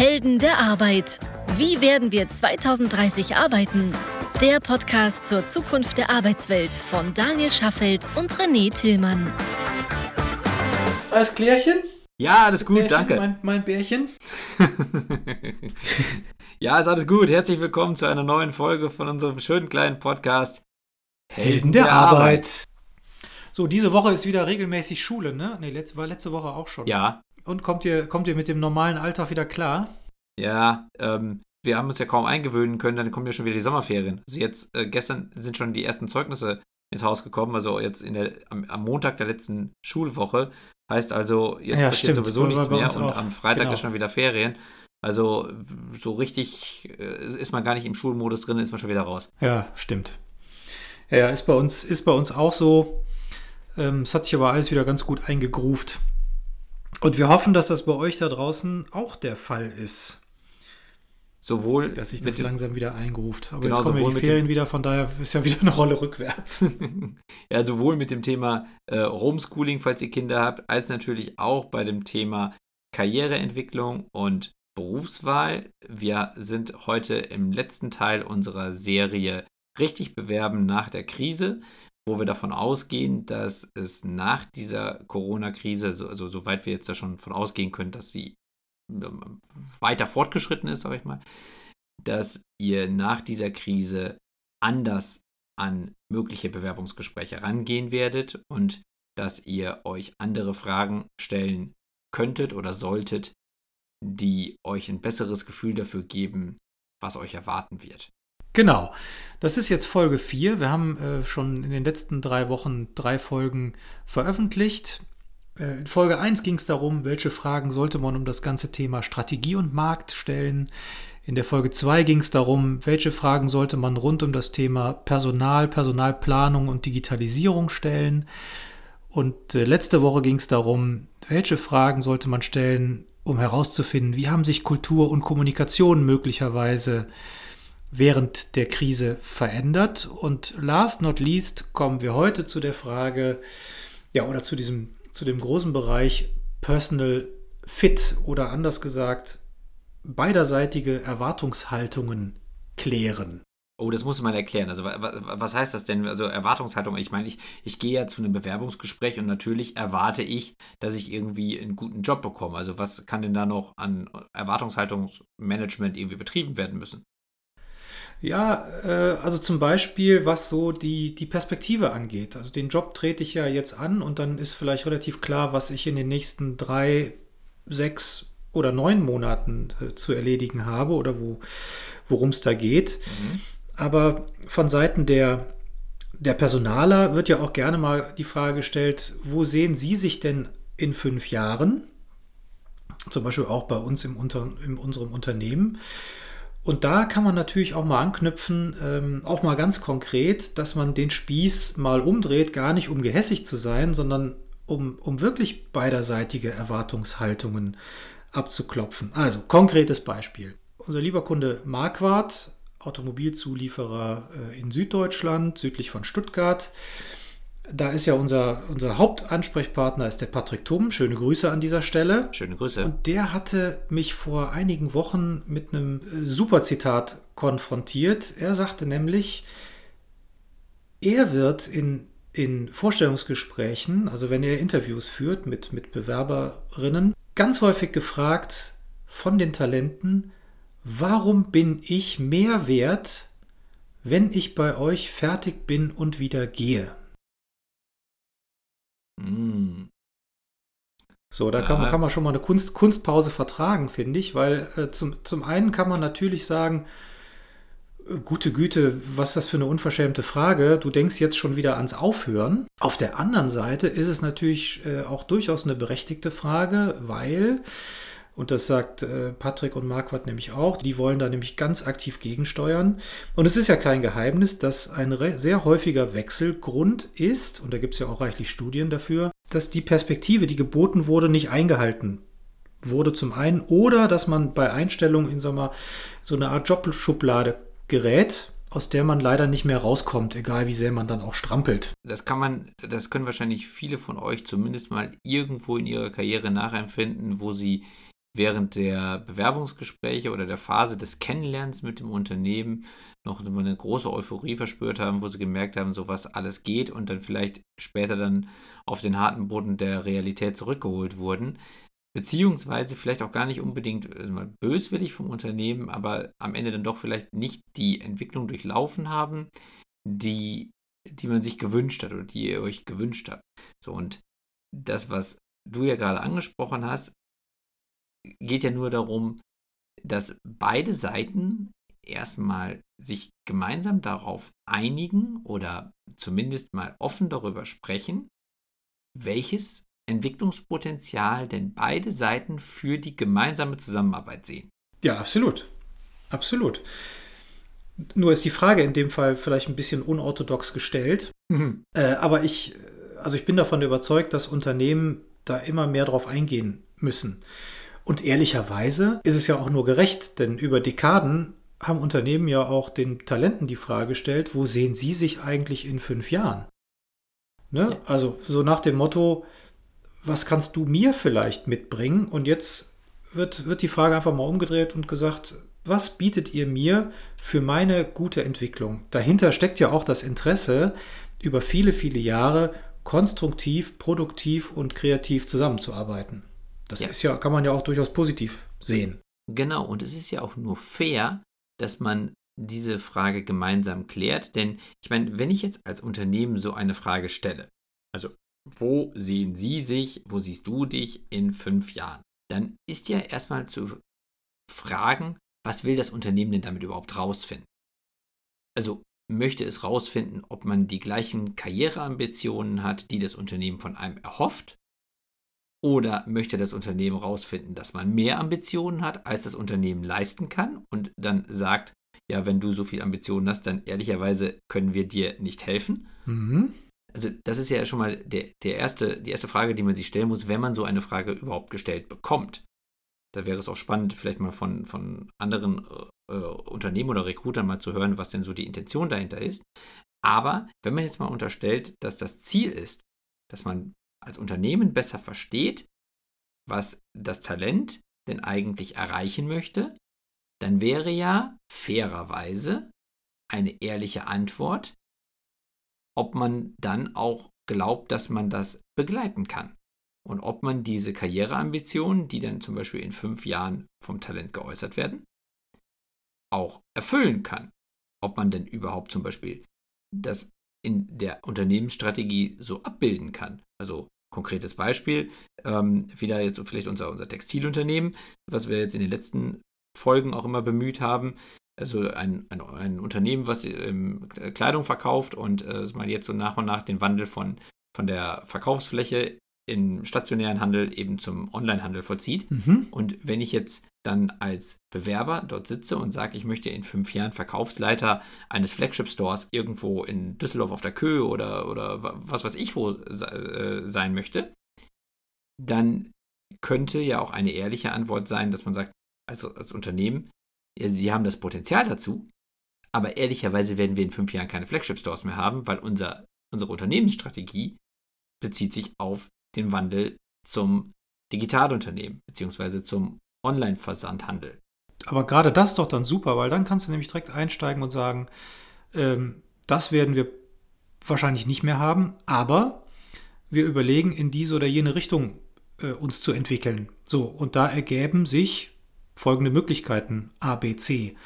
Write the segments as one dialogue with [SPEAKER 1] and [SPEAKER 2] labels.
[SPEAKER 1] Helden der Arbeit. Wie werden wir 2030 arbeiten? Der Podcast zur Zukunft der Arbeitswelt von Daniel Schaffelt und René Tillmann.
[SPEAKER 2] Alles Klärchen?
[SPEAKER 3] Ja, alles gut,
[SPEAKER 2] Bärchen,
[SPEAKER 3] danke.
[SPEAKER 2] Mein, mein Bärchen?
[SPEAKER 3] ja, ist alles gut. Herzlich willkommen zu einer neuen Folge von unserem schönen kleinen Podcast
[SPEAKER 2] Helden der, Arbeit. So, diese Woche ist wieder regelmäßig Schule, ne? Ne, war letzte Woche auch schon.
[SPEAKER 3] Ja,
[SPEAKER 2] Und kommt ihr, kommt ihr mit dem normalen Alltag wieder klar?
[SPEAKER 3] ja, ähm, wir haben uns ja kaum eingewöhnen können, dann kommen ja schon wieder die Sommerferien. Also jetzt, äh, gestern sind schon die ersten Zeugnisse ins Haus gekommen, also jetzt der, am, am Montag der letzten Schulwoche. Heißt also, jetzt
[SPEAKER 2] Ja,
[SPEAKER 3] passiert sowieso nichts mehr und
[SPEAKER 2] auch.
[SPEAKER 3] am Freitag
[SPEAKER 2] Genau.
[SPEAKER 3] ist schon wieder Ferien. Also so richtig äh, ist man gar nicht im Schulmodus drin, ist man schon wieder raus.
[SPEAKER 2] Ja, stimmt. Ja, ja, ist bei uns, ist bei uns auch so. Ähm, es hat sich aber alles wieder ganz gut eingegruft. Und wir hoffen, dass das bei euch da draußen auch der Fall ist,
[SPEAKER 3] Sowohl
[SPEAKER 2] dass sich
[SPEAKER 3] mit
[SPEAKER 2] das
[SPEAKER 3] dem-
[SPEAKER 2] langsam wieder eingruft. Aber
[SPEAKER 3] Genau,
[SPEAKER 2] jetzt kommen ja die Ferien wieder, von daher ist ja wieder eine Rolle rückwärts.
[SPEAKER 3] ja, sowohl mit dem Thema äh, Homeschooling, falls ihr Kinder habt, als natürlich auch bei dem Thema Karriereentwicklung und Berufswahl. Wir sind heute im letzten Teil unserer Serie Richtig bewerben nach der Krise, wo wir davon ausgehen, dass es nach dieser Corona-Krise, so, also soweit wir jetzt da schon von ausgehen können, dass sie ähm, weiter fortgeschritten ist, sage ich mal, dass ihr nach dieser Krise anders an mögliche Bewerbungsgespräche rangehen werdet und dass ihr euch andere Fragen stellen könntet oder solltet, die euch ein besseres Gefühl dafür geben, was euch erwarten wird.
[SPEAKER 2] Genau. Das ist jetzt Folge 4. Wir haben äh, schon in den letzten drei Wochen drei Folgen veröffentlicht. Äh, in Folge 1 ging es darum, welche Fragen sollte man um das ganze Thema Strategie und Markt stellen. In der Folge 2 ging es darum, welche Fragen sollte man rund um das Thema Personal, Personalplanung und Digitalisierung stellen. Und äh, letzte Woche ging es darum, welche Fragen sollte man stellen, um herauszufinden, wie haben sich Kultur und Kommunikation möglicherweise während der Krise verändert. Und last not least kommen wir heute zu der Frage, ja, oder zu diesem, zu dem großen Bereich Personal Fit oder anders gesagt, beiderseitige Erwartungshaltungen klären.
[SPEAKER 3] Oh, das muss man erklären. Also, wa- wa- was heißt das denn? Also, Erwartungshaltung. Ich meine, ich, ich gehe ja zu einem Bewerbungsgespräch und natürlich erwarte ich, dass ich irgendwie einen guten Job bekomme. Also, was kann denn da noch an Erwartungshaltungsmanagement irgendwie betrieben werden müssen?
[SPEAKER 2] Ja, äh, also zum Beispiel, was so die, die Perspektive angeht. Also den Job trete ich ja jetzt an und dann ist vielleicht relativ klar, was ich in den nächsten drei, sechs oder neun Monaten äh, zu erledigen habe oder wo, worum es da geht. Aber von Seiten der, der Personaler wird ja auch gerne mal die Frage gestellt, wo sehen Sie sich denn in fünf Jahren? Zum Beispiel auch bei uns im Unter, in unserem Unternehmen. Und da kann man natürlich auch mal anknüpfen, ähm, auch mal ganz konkret, dass man den Spieß mal umdreht, gar nicht um gehässig zu sein, sondern um, um wirklich beiderseitige Erwartungshaltungen abzuklopfen. Also, konkretes Beispiel. Unser lieber Kunde Marquardt, Automobilzulieferer äh, in Süddeutschland, südlich von Stuttgart. Da ist ja unser, unser Hauptansprechpartner ist der Patrick Tumm. Schöne Grüße an dieser Stelle.
[SPEAKER 3] Schöne Grüße.
[SPEAKER 2] Und der hatte mich vor einigen Wochen mit einem äh, Superzitat konfrontiert. Er sagte nämlich, er wird in, in Vorstellungsgesprächen, also wenn er Interviews führt mit, mit Bewerberinnen, ganz häufig gefragt von den Talenten, warum bin ich mehr wert, wenn ich bei euch fertig bin und wieder gehe?
[SPEAKER 3] Mm.
[SPEAKER 2] So, da kann, man, kann man schon mal eine Kunst, Kunstpause vertragen, finde ich, weil äh, zum, zum einen kann man natürlich sagen, äh, gute Güte, was ist das für eine unverschämte Frage? Du denkst jetzt schon wieder ans Aufhören. Auf der anderen Seite ist es natürlich äh, auch durchaus eine berechtigte Frage, weil, und das sagt äh, Patrick und Marquardt nämlich auch, die wollen da nämlich ganz aktiv gegensteuern. Und es ist ja kein Geheimnis, dass ein sehr häufiger Wechselgrund ist, und da gibt es ja auch reichlich Studien dafür, dass die Perspektive, die geboten wurde, nicht eingehalten wurde zum einen oder dass man bei Einstellung in so, mal, so eine Art Jobschublade gerät, aus der man leider nicht mehr rauskommt, egal wie sehr man dann auch strampelt.
[SPEAKER 3] Das kann man, das können wahrscheinlich viele von euch zumindest mal irgendwo in ihrer Karriere nachempfinden, wo sie während der Bewerbungsgespräche oder der Phase des Kennenlernens mit dem Unternehmen noch eine große Euphorie verspürt haben, wo sie gemerkt haben, so was alles geht und dann vielleicht später dann auf den harten Boden der Realität zurückgeholt wurden. Beziehungsweise vielleicht auch gar nicht unbedingt also böswillig vom Unternehmen, aber am Ende dann doch vielleicht nicht die Entwicklung durchlaufen haben, die, die man sich gewünscht hat oder die ihr euch gewünscht habt. So, und das, was du ja gerade angesprochen hast, geht ja nur darum, dass beide Seiten erstmal sich gemeinsam darauf einigen oder zumindest mal offen darüber sprechen, welches Entwicklungspotenzial denn beide Seiten für die gemeinsame Zusammenarbeit sehen.
[SPEAKER 2] Ja, absolut. Absolut. Nur ist die Frage in dem Fall vielleicht ein bisschen unorthodox gestellt. Mhm. Äh, aber ich, also ich bin davon überzeugt, dass Unternehmen da immer mehr drauf eingehen müssen. Und ehrlicherweise ist es ja auch nur gerecht, denn über Dekaden haben Unternehmen ja auch den Talenten die Frage gestellt, wo sehen sie sich eigentlich in fünf Jahren? Ne? Ja. Also so nach dem Motto, was kannst du mir vielleicht mitbringen? Und jetzt wird, wird die Frage einfach mal umgedreht und gesagt, was bietet ihr mir für meine gute Entwicklung? Dahinter steckt ja auch das Interesse, über viele, viele Jahre konstruktiv, produktiv und kreativ zusammenzuarbeiten. Das ja. ist ja, kann man ja auch durchaus positiv sehen.
[SPEAKER 3] Genau, und es ist ja auch nur fair, dass man diese Frage gemeinsam klärt. Denn ich meine, wenn ich jetzt als Unternehmen so eine Frage stelle, also wo sehen Sie sich, wo siehst du dich in fünf Jahren? Dann ist ja erstmal zu fragen, was will das Unternehmen denn damit überhaupt rausfinden? Also möchte es rausfinden, ob man die gleichen Karriereambitionen hat, die das Unternehmen von einem erhofft? Oder möchte das Unternehmen rausfinden, dass man mehr Ambitionen hat, als das Unternehmen leisten kann und dann sagt, ja, wenn du so viel Ambitionen hast, dann ehrlicherweise können wir dir nicht helfen? Mhm also das ist ja schon mal der, der erste, die erste Frage, die man sich stellen muss, wenn man so eine Frage überhaupt gestellt bekommt. Da wäre es auch spannend, vielleicht mal von, von anderen äh, äh, Unternehmen oder Recruitern mal zu hören, was denn so die Intention dahinter ist. Aber wenn man jetzt mal unterstellt, dass das Ziel ist, dass man als Unternehmen besser versteht, was das Talent denn eigentlich erreichen möchte, dann wäre ja fairerweise eine ehrliche Antwort, ob man dann auch glaubt, dass man das begleiten kann. Und ob man diese Karriereambitionen, die dann zum Beispiel in fünf Jahren vom Talent geäußert werden, auch erfüllen kann. Ob man denn überhaupt zum Beispiel das in der Unternehmensstrategie so abbilden kann. Also konkretes Beispiel, ähm, wieder jetzt vielleicht unser, unser Textilunternehmen, was wir jetzt in den letzten Folgen auch immer bemüht haben, also ein, ein, ein Unternehmen, was ähm, Kleidung verkauft und äh, mal jetzt so nach und nach den Wandel von, von der Verkaufsfläche im stationären Handel eben zum Onlinehandel vollzieht. Mhm. Und wenn ich jetzt dann als Bewerber dort sitze und sage, ich möchte in fünf Jahren Verkaufsleiter eines Flagship-Stores irgendwo in Düsseldorf auf der Köhe oder, oder was weiß ich wo äh, sein möchte, dann könnte ja auch eine ehrliche Antwort sein, dass man sagt, also als Unternehmen, ja, sie haben das Potenzial dazu, aber ehrlicherweise werden wir in fünf Jahren keine Flagship-Stores mehr haben, weil unser, unsere Unternehmensstrategie bezieht sich auf den Wandel zum Digitalunternehmen beziehungsweise zum Online-Versandhandel.
[SPEAKER 2] Aber gerade das ist doch dann super, weil dann kannst du nämlich direkt einsteigen und sagen, ähm, das werden wir wahrscheinlich nicht mehr haben, aber wir überlegen, in diese oder jene Richtung äh, uns zu entwickeln. So, und da ergeben sich folgende Möglichkeiten A, B, C.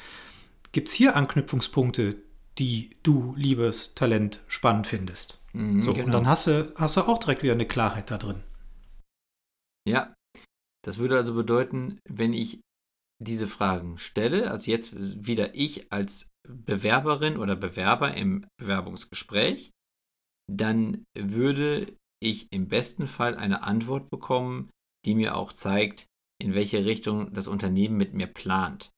[SPEAKER 2] Gibt es hier Anknüpfungspunkte, die du, liebes Talent, spannend findest? Mhm, so, genau. Und dann hast du, hast du auch direkt wieder eine Klarheit da drin.
[SPEAKER 3] Ja, das würde also bedeuten, wenn ich diese Fragen stelle, also jetzt wieder ich als Bewerberin oder Bewerber im Bewerbungsgespräch, dann würde ich im besten Fall eine Antwort bekommen, die mir auch zeigt, in welche Richtung das Unternehmen mit mir plant.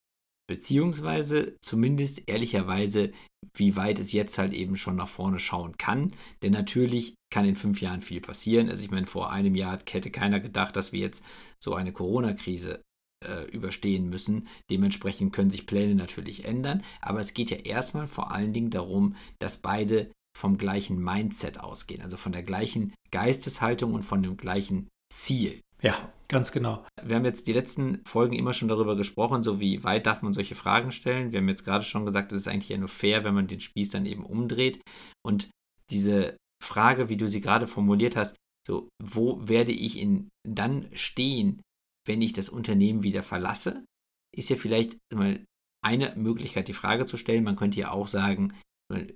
[SPEAKER 3] Beziehungsweise zumindest ehrlicherweise, wie weit es jetzt halt eben schon nach vorne schauen kann. Denn natürlich kann in fünf Jahren viel passieren. Also ich meine, vor einem Jahr hätte keiner gedacht, dass wir jetzt so eine Corona-Krise äh, überstehen müssen. Dementsprechend können sich Pläne natürlich ändern. Aber es geht ja erstmal vor allen Dingen darum, dass beide vom gleichen Mindset ausgehen, also von der gleichen Geisteshaltung und von dem gleichen Ziel.
[SPEAKER 2] Ja, ganz genau.
[SPEAKER 3] Wir haben jetzt die letzten Folgen immer schon darüber gesprochen, so wie weit darf man solche Fragen stellen. Wir haben jetzt gerade schon gesagt, es ist eigentlich ja nur fair, wenn man den Spieß dann eben umdreht. Und diese Frage, wie du sie gerade formuliert hast, so, wo werde ich in, dann stehen, wenn ich das Unternehmen wieder verlasse, ist ja vielleicht mal eine Möglichkeit, die Frage zu stellen. Man könnte ja auch sagen,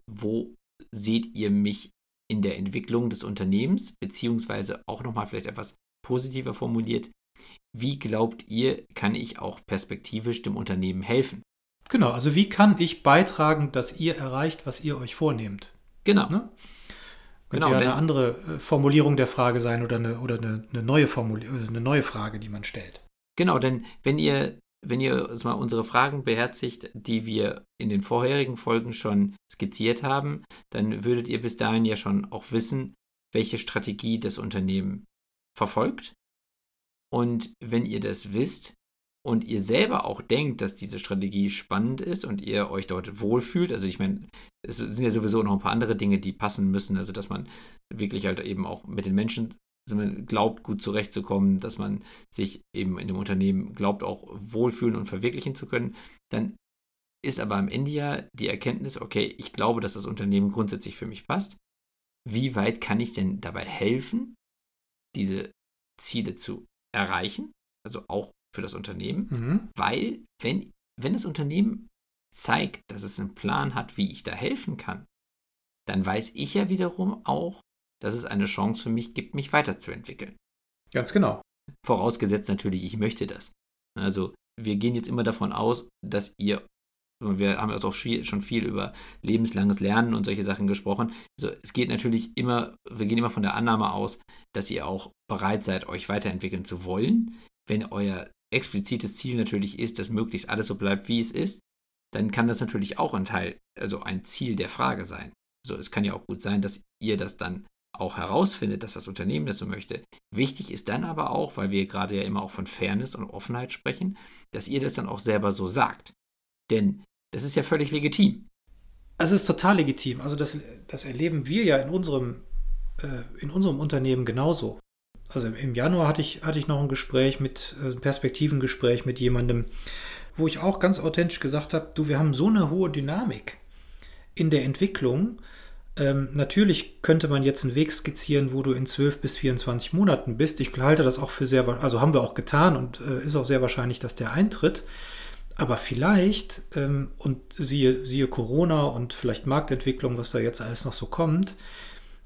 [SPEAKER 3] wo seht ihr mich in der Entwicklung des Unternehmens, beziehungsweise auch nochmal vielleicht etwas positiver formuliert, wie glaubt ihr, kann ich auch perspektivisch dem Unternehmen helfen?
[SPEAKER 2] Genau, also wie kann ich beitragen, dass ihr erreicht, was ihr euch vornehmt?
[SPEAKER 3] Genau. Ne?
[SPEAKER 2] Könnte genau, ja eine andere äh, Formulierung der Frage sein oder eine, oder eine, eine neue Formulierung, eine neue Frage, die man stellt.
[SPEAKER 3] Genau, denn wenn ihr, wenn ihr mal unsere Fragen beherzigt, die wir in den vorherigen Folgen schon skizziert haben, dann würdet ihr bis dahin ja schon auch wissen, welche Strategie das Unternehmen verfolgt. Und wenn ihr das wisst und ihr selber auch denkt, dass diese Strategie spannend ist und ihr euch dort wohlfühlt, also ich meine, es sind ja sowieso noch ein paar andere Dinge, die passen müssen, also dass man wirklich halt eben auch mit den Menschen glaubt, gut zurechtzukommen, dass man sich eben in dem Unternehmen glaubt, auch wohlfühlen und verwirklichen zu können, dann ist aber am Ende ja die Erkenntnis, okay, ich glaube, dass das Unternehmen grundsätzlich für mich passt. Wie weit kann ich denn dabei helfen, diese Ziele zu erreichen, also auch für das Unternehmen, mhm. weil wenn, wenn das Unternehmen zeigt, dass es einen Plan hat, wie ich da helfen kann, dann weiß ich ja wiederum auch, dass es eine Chance für mich gibt, mich weiterzuentwickeln.
[SPEAKER 2] Ganz genau.
[SPEAKER 3] Vorausgesetzt natürlich, ich möchte das. Also wir gehen jetzt immer davon aus, dass ihr wir haben also auch schon viel über lebenslanges Lernen und solche Sachen gesprochen. Also es geht natürlich immer, wir gehen immer von der Annahme aus, dass ihr auch bereit seid, euch weiterentwickeln zu wollen. Wenn euer explizites Ziel natürlich ist, dass möglichst alles so bleibt, wie es ist, dann kann das natürlich auch ein Teil, also ein Ziel der Frage sein. Also es kann ja auch gut sein, dass ihr das dann auch herausfindet, dass das Unternehmen das so möchte. Wichtig ist dann aber auch, weil wir gerade ja immer auch von Fairness und Offenheit sprechen, dass ihr das dann auch selber so sagt. Denn das ist ja völlig legitim.
[SPEAKER 2] Es ist total legitim. Also das, das erleben wir ja in unserem, äh, in unserem Unternehmen genauso. Also im Januar hatte ich, hatte ich noch ein Gespräch mit, äh, Perspektivengespräch mit jemandem, wo ich auch ganz authentisch gesagt habe, du, wir haben so eine hohe Dynamik in der Entwicklung. Ähm, natürlich könnte man jetzt einen Weg skizzieren, wo du in 12 bis 24 Monaten bist. Ich halte das auch für sehr, also haben wir auch getan und äh, ist auch sehr wahrscheinlich, dass der eintritt. Aber vielleicht, ähm, und siehe, siehe Corona und vielleicht Marktentwicklung, was da jetzt alles noch so kommt,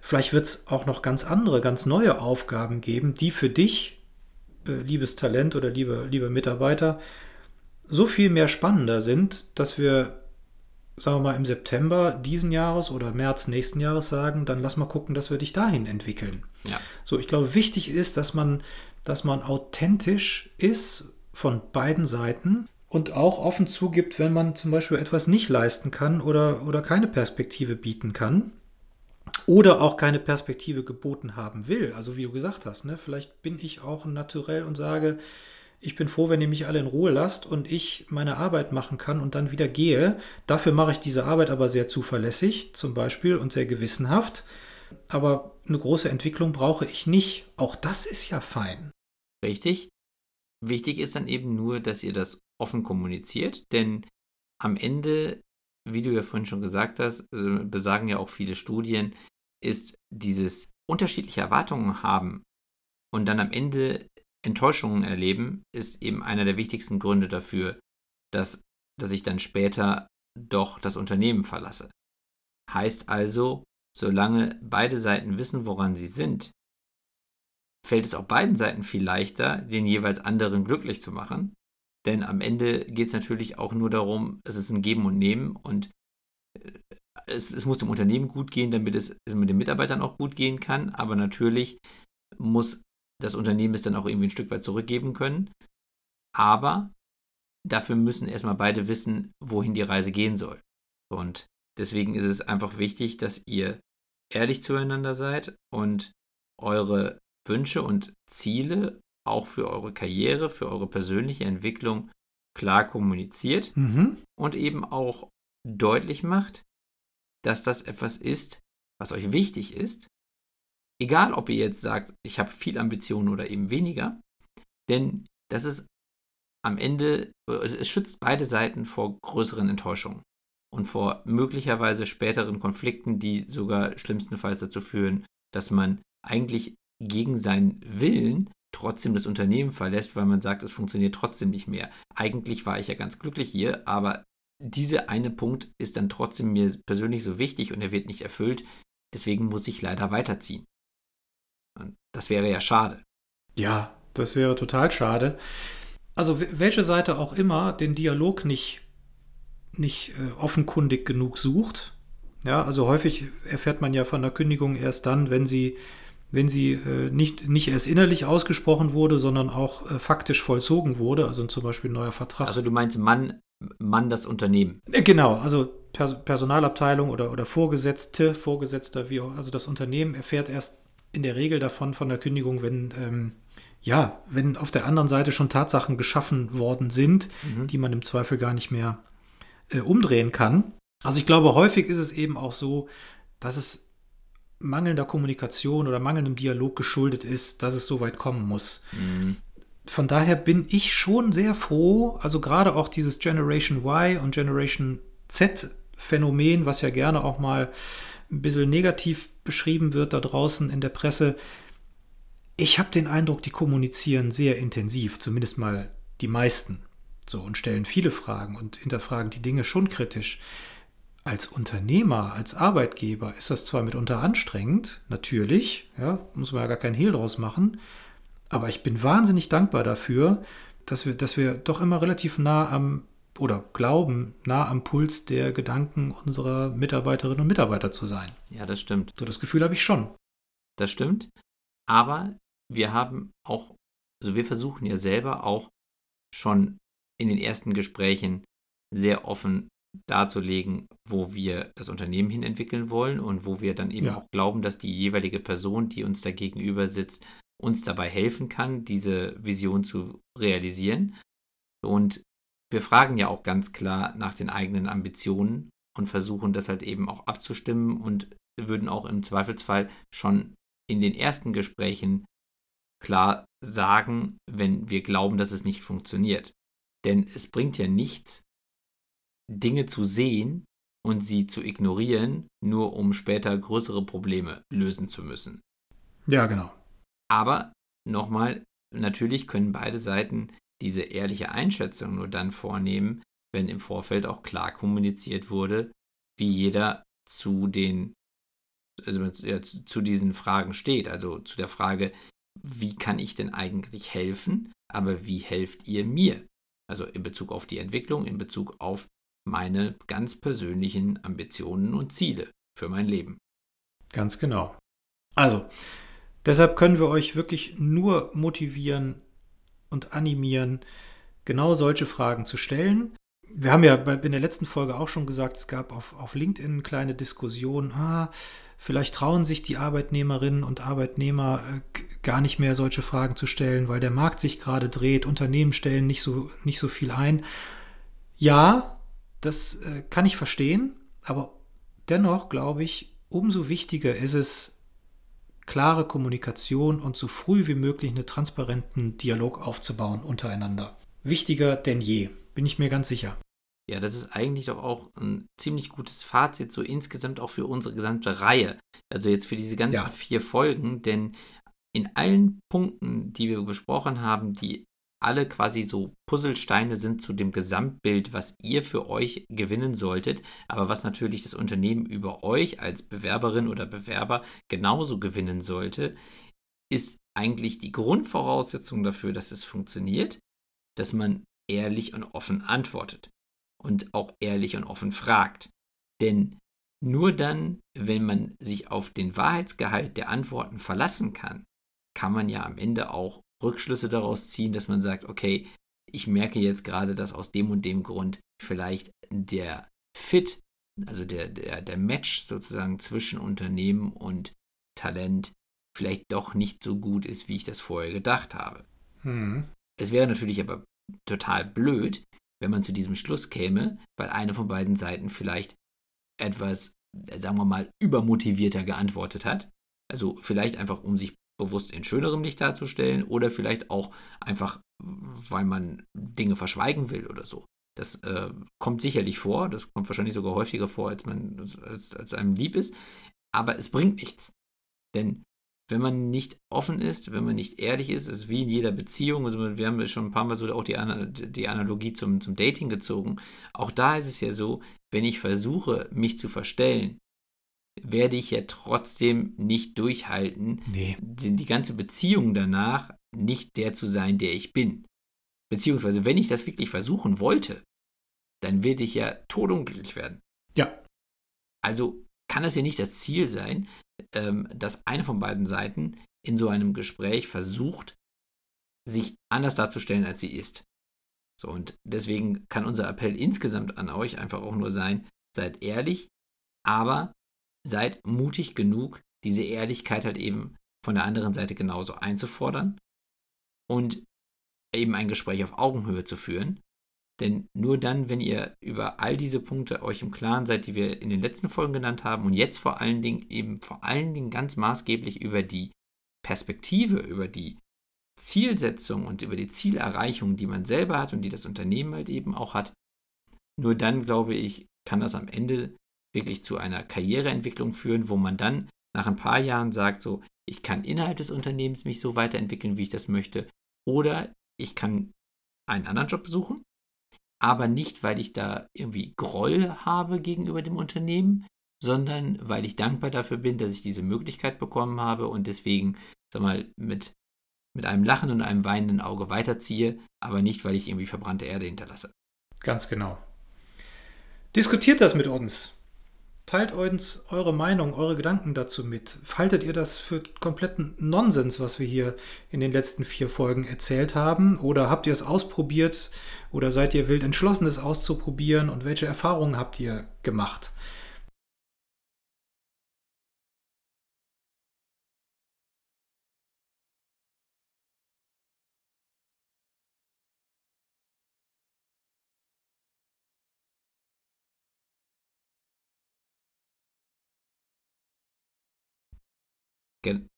[SPEAKER 2] vielleicht wird es auch noch ganz andere, ganz neue Aufgaben geben, die für dich, äh, liebes Talent oder liebe, liebe Mitarbeiter, so viel mehr spannender sind, dass wir, sagen wir mal, im September diesen Jahres oder März nächsten Jahres sagen, dann lass mal gucken, dass wir dich dahin entwickeln.
[SPEAKER 3] Ja.
[SPEAKER 2] So, ich glaube, wichtig ist, dass man, dass man authentisch ist von beiden Seiten und auch offen zugibt, wenn man zum Beispiel etwas nicht leisten kann oder, oder keine Perspektive bieten kann oder auch keine Perspektive geboten haben will. Also wie du gesagt hast, ne, vielleicht bin ich auch naturell und sage, ich bin froh, wenn ihr mich alle in Ruhe lasst und ich meine Arbeit machen kann und dann wieder gehe. Dafür mache ich diese Arbeit aber sehr zuverlässig zum Beispiel und sehr gewissenhaft. Aber eine große Entwicklung brauche ich nicht. Auch das ist ja fein.
[SPEAKER 3] Richtig. Wichtig ist dann eben nur, dass ihr das offen kommuniziert, denn am Ende, wie du ja vorhin schon gesagt hast, also besagen ja auch viele Studien, ist dieses unterschiedliche Erwartungen haben und dann am Ende Enttäuschungen erleben, ist eben einer der wichtigsten Gründe dafür, dass, dass ich dann später doch das Unternehmen verlasse. Heißt also, solange beide Seiten wissen, woran sie sind, fällt es auch beiden Seiten viel leichter, den jeweils anderen glücklich zu machen denn am Ende geht es natürlich auch nur darum, es ist ein Geben und Nehmen und äh, es, es, muss dem Unternehmen gut gehen, damit es, es mit den Mitarbeitern auch gut gehen kann. Aber natürlich muss das Unternehmen es dann auch irgendwie ein Stück weit zurückgeben können. Aber dafür müssen erstmal beide wissen, wohin die Reise gehen soll. Und deswegen ist es einfach wichtig, dass ihr ehrlich zueinander seid und eure Wünsche und Ziele auch für eure Karriere, für eure persönliche Entwicklung klar kommuniziert mhm. und eben auch deutlich macht, dass das etwas ist, was euch wichtig ist. Egal, ob ihr jetzt sagt, ich habe viel Ambitionen oder eben weniger, denn das ist am Ende, es schützt beide Seiten vor größeren Enttäuschungen und vor möglicherweise späteren Konflikten, die sogar schlimmstenfalls dazu führen, dass man eigentlich gegen seinen Willen trotzdem das Unternehmen verlässt, weil man sagt, es funktioniert trotzdem nicht mehr. Eigentlich war ich ja ganz glücklich hier, aber dieser eine Punkt ist dann trotzdem mir persönlich so wichtig und er wird nicht erfüllt. Deswegen muss ich leider weiterziehen. Und das wäre ja schade.
[SPEAKER 2] Ja, das wäre total schade. Also welche Seite auch immer den Dialog nicht, nicht äh, offenkundig genug sucht. Ja, also häufig erfährt man ja von der Kündigung erst dann, wenn sie, wenn sie äh, nicht, nicht erst innerlich ausgesprochen wurde, sondern auch äh, faktisch vollzogen wurde, also zum Beispiel ein neuer Vertrag.
[SPEAKER 3] Also du meinst Mann, Mann das Unternehmen.
[SPEAKER 2] Äh, genau, also Personalabteilung oder, oder Vorgesetzte, Vorgesetzter, wie auch, also das Unternehmen erfährt erst in der Regel davon von der Kündigung, wenn, ähm, ja, wenn auf der anderen Seite schon Tatsachen geschaffen worden sind, mhm. die man im Zweifel gar nicht mehr äh, umdrehen kann. Also ich glaube, häufig ist es eben auch so, dass es mangelnder Kommunikation oder mangelndem Dialog geschuldet ist, dass es so weit kommen muss. Mhm von daher bin ich schon sehr froh, also gerade auch dieses Generation Y und Generation Z Phänomen, was ja gerne auch mal ein bisschen negativ beschrieben wird da draußen in der Presse. Ich habe den Eindruck, die kommunizieren sehr intensiv, zumindest mal die meisten. So und stellen viele Fragen und hinterfragen die Dinge schon kritisch. Als Unternehmer, als Arbeitgeber ist das zwar mitunter anstrengend, natürlich, ja, muss man ja gar keinen Hehl draus machen, aber ich bin wahnsinnig dankbar dafür, dass wir, dass wir doch immer relativ nah am oder glauben, nah am Puls der Gedanken unserer Mitarbeiterinnen und Mitarbeiter zu sein.
[SPEAKER 3] Ja, das stimmt.
[SPEAKER 2] So das Gefühl habe ich schon.
[SPEAKER 3] Das stimmt. Aber wir haben auch, also wir versuchen ja selber auch schon in den ersten Gesprächen sehr offen darzulegen, wo wir das Unternehmen hin entwickeln wollen und wo wir dann eben ja. auch glauben, dass die jeweilige Person, die uns da gegenüber sitzt, uns dabei helfen kann, diese Vision zu realisieren. Und wir fragen ja auch ganz klar nach den eigenen Ambitionen und versuchen das halt eben auch abzustimmen und würden auch im Zweifelsfall schon in den ersten Gesprächen klar sagen, wenn wir glauben, dass es nicht funktioniert. Denn es bringt ja nichts, Dinge zu sehen und sie zu ignorieren, nur um später größere Probleme lösen zu müssen.
[SPEAKER 2] Ja, genau.
[SPEAKER 3] Aber nochmal, natürlich können beide Seiten diese ehrliche Einschätzung nur dann vornehmen, wenn im Vorfeld auch klar kommuniziert wurde, wie jeder zu den also ja, zu diesen Fragen steht. Also zu der Frage, wie kann ich denn eigentlich helfen, aber wie helft ihr mir? Also in Bezug auf die Entwicklung, in Bezug auf meine ganz persönlichen Ambitionen und Ziele für mein Leben.
[SPEAKER 2] Ganz genau. Also, Deshalb können wir euch wirklich nur motivieren und animieren, genau solche Fragen zu stellen. Wir haben ja in der letzten Folge auch schon gesagt, es gab auf, auf LinkedIn eine kleine Diskussion, ah, vielleicht trauen sich die Arbeitnehmerinnen und Arbeitnehmer äh, gar nicht mehr solche Fragen zu stellen, weil der Markt sich gerade dreht, Unternehmen stellen nicht so, nicht so viel ein. Ja, das äh, kann ich verstehen, aber dennoch glaube ich, umso wichtiger ist es, klare Kommunikation und so früh wie möglich einen transparenten Dialog aufzubauen untereinander. Wichtiger denn je, bin ich mir ganz sicher.
[SPEAKER 3] Ja, das ist eigentlich doch auch ein ziemlich gutes Fazit, so insgesamt auch für unsere gesamte Reihe. Also jetzt für diese ganzen ja. vier Folgen, denn in allen Punkten, die wir besprochen haben, die alle quasi so Puzzlesteine sind zu dem Gesamtbild, was ihr für euch gewinnen solltet, aber was natürlich das Unternehmen über euch als Bewerberin oder Bewerber genauso gewinnen sollte, ist eigentlich die Grundvoraussetzung dafür, dass es funktioniert, dass man ehrlich und offen antwortet und auch ehrlich und offen fragt. Denn nur dann, wenn man sich auf den Wahrheitsgehalt der Antworten verlassen kann, kann man ja am Ende auch Rückschlüsse daraus ziehen, dass man sagt, okay, ich merke jetzt gerade, dass aus dem und dem Grund vielleicht der Fit, also der, der, der Match sozusagen zwischen Unternehmen und Talent vielleicht doch nicht so gut ist, wie ich das vorher gedacht habe. Hm. Es wäre natürlich aber total blöd, wenn man zu diesem Schluss käme, weil eine von beiden Seiten vielleicht etwas, sagen wir mal, übermotivierter geantwortet hat. Also vielleicht einfach, um sich bewusst in schönerem Licht darzustellen oder vielleicht auch einfach, weil man Dinge verschweigen will oder so. Das äh, kommt sicherlich vor, das kommt wahrscheinlich sogar häufiger vor, als man als, als einem lieb ist, aber es bringt nichts. Denn wenn man nicht offen ist, wenn man nicht ehrlich ist, ist wie in jeder Beziehung. Also wir haben schon ein paar Mal so auch die, die Analogie zum, zum Dating gezogen. Auch da ist es ja so, wenn ich versuche, mich zu verstellen, werde ich ja trotzdem nicht durchhalten, nee. die, die ganze Beziehung danach nicht der zu sein, der ich bin. Beziehungsweise, wenn ich das wirklich versuchen wollte, dann werde ich ja todunglücklich werden.
[SPEAKER 2] Ja.
[SPEAKER 3] Also kann es ja nicht das Ziel sein, ähm, dass eine von beiden Seiten in so einem Gespräch versucht, sich anders darzustellen, als sie ist. So, und deswegen kann unser Appell insgesamt an euch einfach auch nur sein, seid ehrlich, aber seid mutig genug, diese Ehrlichkeit halt eben von der anderen Seite genauso einzufordern und eben ein Gespräch auf Augenhöhe zu führen. Denn nur dann, wenn ihr über all diese Punkte euch im Klaren seid, die wir in den letzten Folgen genannt haben und jetzt vor allen Dingen eben vor allen Dingen ganz maßgeblich über die Perspektive, über die Zielsetzung und über die Zielerreichung, die man selber hat und die das Unternehmen halt eben auch hat, nur dann, glaube ich, kann das am Ende wirklich zu einer Karriereentwicklung führen, wo man dann nach ein paar Jahren sagt, so, ich kann innerhalb des Unternehmens mich so weiterentwickeln, wie ich das möchte, oder ich kann einen anderen Job besuchen, aber nicht, weil ich da irgendwie Groll habe gegenüber dem Unternehmen, sondern weil ich dankbar dafür bin, dass ich diese Möglichkeit bekommen habe und deswegen, sag mal, mit, mit einem Lachen und einem weinenden Auge weiterziehe, aber nicht, weil ich irgendwie verbrannte Erde hinterlasse.
[SPEAKER 2] Ganz genau. Diskutiert das mit uns. Teilt uns eure Meinung, eure Gedanken dazu mit. Haltet ihr das für kompletten Nonsens, was wir hier in den letzten vier Folgen erzählt haben? Oder habt ihr es ausprobiert? Oder seid ihr wild entschlossen, es auszuprobieren? Und welche Erfahrungen habt ihr gemacht?
[SPEAKER 3] Gen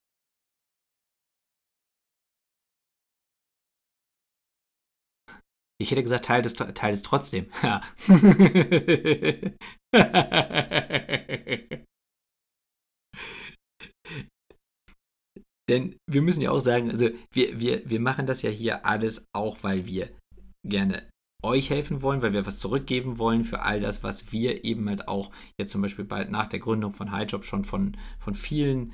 [SPEAKER 3] ich hätte gesagt, teilt es, teilt es trotzdem. Ja. Denn wir müssen ja auch sagen, also wir, wir, wir machen das ja hier alles auch, weil wir gerne euch helfen wollen, weil wir was zurückgeben wollen für all das, was wir eben halt auch jetzt zum Beispiel bald nach der Gründung von Highjob schon von, von vielen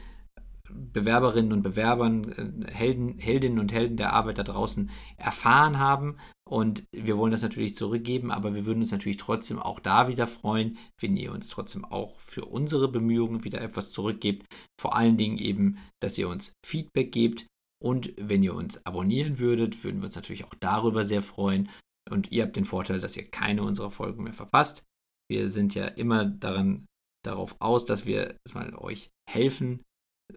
[SPEAKER 3] Bewerberinnen und Bewerbern, äh, Helden, Heldinnen und Helden der Arbeit da draußen erfahren haben. Und wir wollen das natürlich zurückgeben, aber wir würden uns natürlich trotzdem auch da wieder freuen, wenn ihr uns trotzdem auch für unsere Bemühungen wieder etwas zurückgebt. Vor allen Dingen eben, dass ihr uns Feedback gebt. Und wenn ihr uns abonnieren würdet, würden wir uns natürlich auch darüber sehr freuen. Und ihr habt den Vorteil, dass ihr keine unserer Folgen mehr verpasst. Wir sind ja immer daran, darauf aus, dass wir mal euch helfen,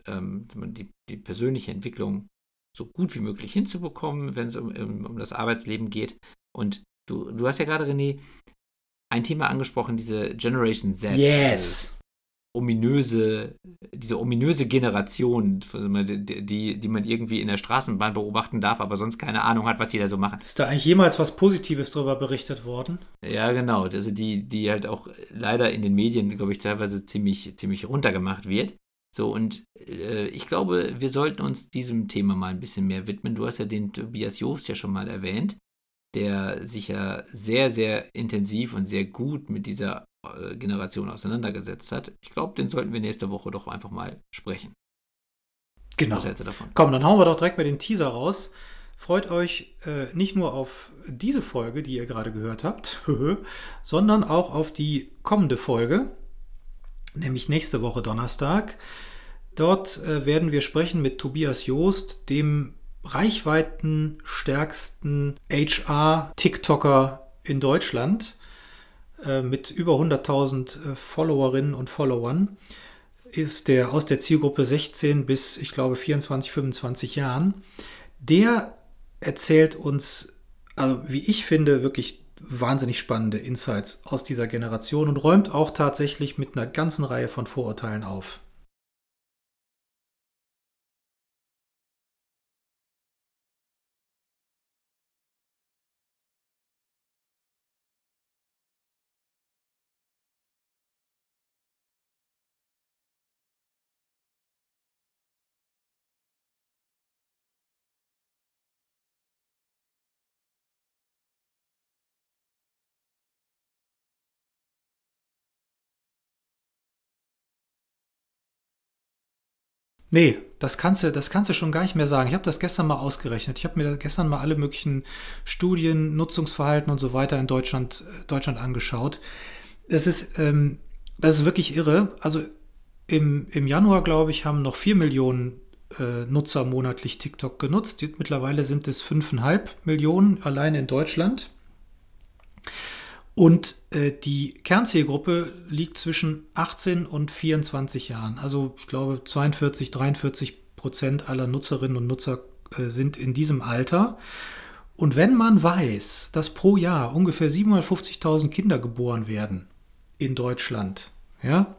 [SPEAKER 3] ähm, die, die persönliche Entwicklung so gut wie möglich hinzubekommen, wenn es um, um, um das Arbeitsleben geht. Und du, du hast ja gerade, René, ein Thema angesprochen, diese Generation Z.
[SPEAKER 2] Yes!
[SPEAKER 3] ominöse, diese ominöse Generation, die, die, die man irgendwie in der Straßenbahn beobachten darf, aber sonst keine Ahnung hat, was die da so machen.
[SPEAKER 2] Ist da eigentlich jemals was Positives darüber berichtet worden?
[SPEAKER 3] Ja, genau. Also die, die halt auch leider in den Medien, glaube ich, teilweise ziemlich, ziemlich runtergemacht wird. So, und äh, ich glaube, wir sollten uns diesem Thema mal ein bisschen mehr widmen. Du hast ja den Tobias Joost ja schon mal erwähnt, der sich ja sehr, sehr intensiv und sehr gut mit dieser äh, Generation auseinandergesetzt hat. Ich glaube, den sollten wir nächste Woche doch einfach mal sprechen.
[SPEAKER 2] Genau. Was hältst du davon? Komm, dann hauen wir doch direkt mal den Teaser raus. Freut euch äh, nicht nur auf diese Folge, die ihr gerade gehört habt, sondern auch auf die kommende Folge nämlich nächste Woche Donnerstag. Dort äh, werden wir sprechen mit Tobias Joost, dem reichweitenstärksten HR-TikToker in Deutschland äh, mit über 100.000 äh, Followerinnen und Followern. Ist der aus der Zielgruppe 16 bis, ich glaube, 24, 25 Jahren. Der erzählt uns, also wie ich finde, wirklich wahnsinnig spannende Insights aus dieser Generation und räumt auch tatsächlich mit einer ganzen Reihe von Vorurteilen auf. Nee, das kannst du, das kannst du schon gar nicht mehr sagen. Ich habe das gestern mal ausgerechnet. Ich habe mir gestern mal alle möglichen Studien, Nutzungsverhalten und so weiter in Deutschland, Deutschland angeschaut. Das ist, ähm, das ist wirklich irre. Also im, im Januar, glaube ich, haben noch 4 Millionen äh, Nutzer monatlich TikTok genutzt. Mittlerweile sind es 5,5 Millionen allein in Deutschland. Und äh, die Kernzielgruppe liegt zwischen 18 und 24 Jahren. Also ich glaube 42, 43 Prozent aller Nutzerinnen und Nutzer äh, sind in diesem Alter. Und wenn man weiß, dass pro Jahr ungefähr 750.000 Kinder geboren werden in Deutschland, ja,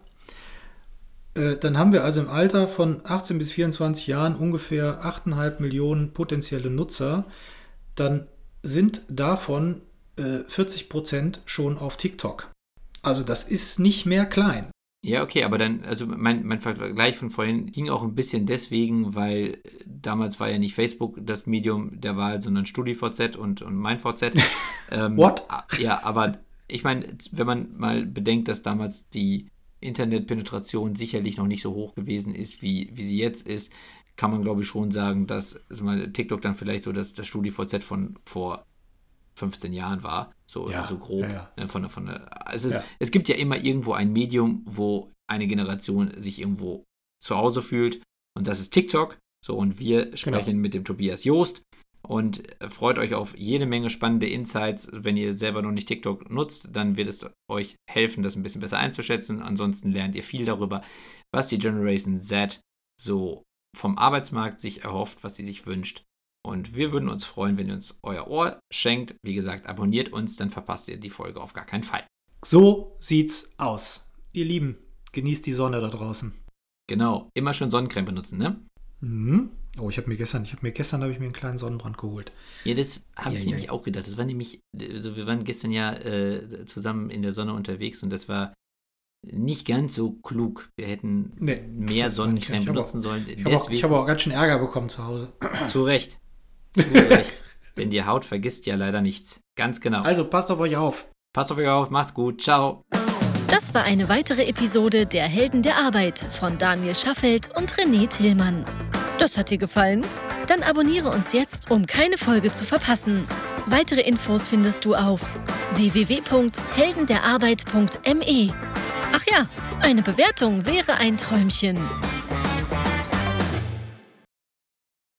[SPEAKER 2] äh, dann haben wir also im Alter von 18 bis 24 Jahren ungefähr 8,5 Millionen potenzielle Nutzer. Dann sind davon 40 äh, Prozent schon auf TikTok. Also das ist nicht mehr klein.
[SPEAKER 3] Ja, okay, aber dann, also mein, mein Vergleich von vorhin ging auch ein bisschen deswegen, weil damals war ja nicht Facebook das Medium der Wahl, sondern StudiVZ und, und MeinVZ.
[SPEAKER 2] ähm, What?
[SPEAKER 3] Ja, aber ich meine, wenn man mal bedenkt, dass damals die Internetpenetration sicherlich noch nicht so hoch gewesen ist, wie, wie sie jetzt ist, kann man glaube ich schon sagen, dass also TikTok dann vielleicht so das, das StudiVZ von vor 15 Jahren war, so, ja, so grob. Ja, ja. Ne, von, von, es, ist, es gibt ja immer irgendwo ein Medium, wo eine Generation sich irgendwo zu Hause fühlt und das ist TikTok. So, und wir genau. sprechen genau. mit dem Tobias Joost und freut euch auf jede Menge spannende Insights. Wenn ihr selber noch nicht TikTok nutzt, dann wird es euch helfen, das ein bisschen besser einzuschätzen. Ansonsten lernt ihr viel darüber, was die Generation Z so vom Arbeitsmarkt sich erhofft, was sie sich wünscht und wir würden uns freuen, wenn ihr uns euer Ohr schenkt. Wie gesagt, abonniert uns, dann verpasst ihr die Folge auf gar keinen Fall.
[SPEAKER 2] So sieht's aus. Ihr Lieben, genießt die Sonne da draußen.
[SPEAKER 3] Genau, immer schön Sonnencreme benutzen, ne?
[SPEAKER 2] Mhm. Oh, ich habe mir gestern, ich habe mir gestern habe ich mir einen kleinen Sonnenbrand geholt.
[SPEAKER 3] Ja, das habe ja, ich ja, nämlich ja. auch gedacht. Das war nämlich, also wir waren gestern ja äh, zusammen in der Sonne unterwegs und das war nicht ganz so klug. Wir hätten nee, mehr Sonnencreme benutzen
[SPEAKER 2] auch,
[SPEAKER 3] sollen.
[SPEAKER 2] Ich habe auch, hab auch ganz schön Ärger bekommen zu Hause.
[SPEAKER 3] Zu Recht. Zurecht. Denn die Haut vergisst ja leider nichts. Ganz genau.
[SPEAKER 2] Also passt auf euch auf.
[SPEAKER 3] Passt auf euch auf, macht's gut. Ciao.
[SPEAKER 1] Das war eine weitere Episode der Helden der Arbeit von Daniel Schaffelt und René Tillmann. Das hat dir gefallen? Dann abonniere uns jetzt, um keine Folge zu verpassen. Weitere Infos findest du auf www.heldenderarbeit.me. Ach ja, eine Bewertung wäre ein Träumchen.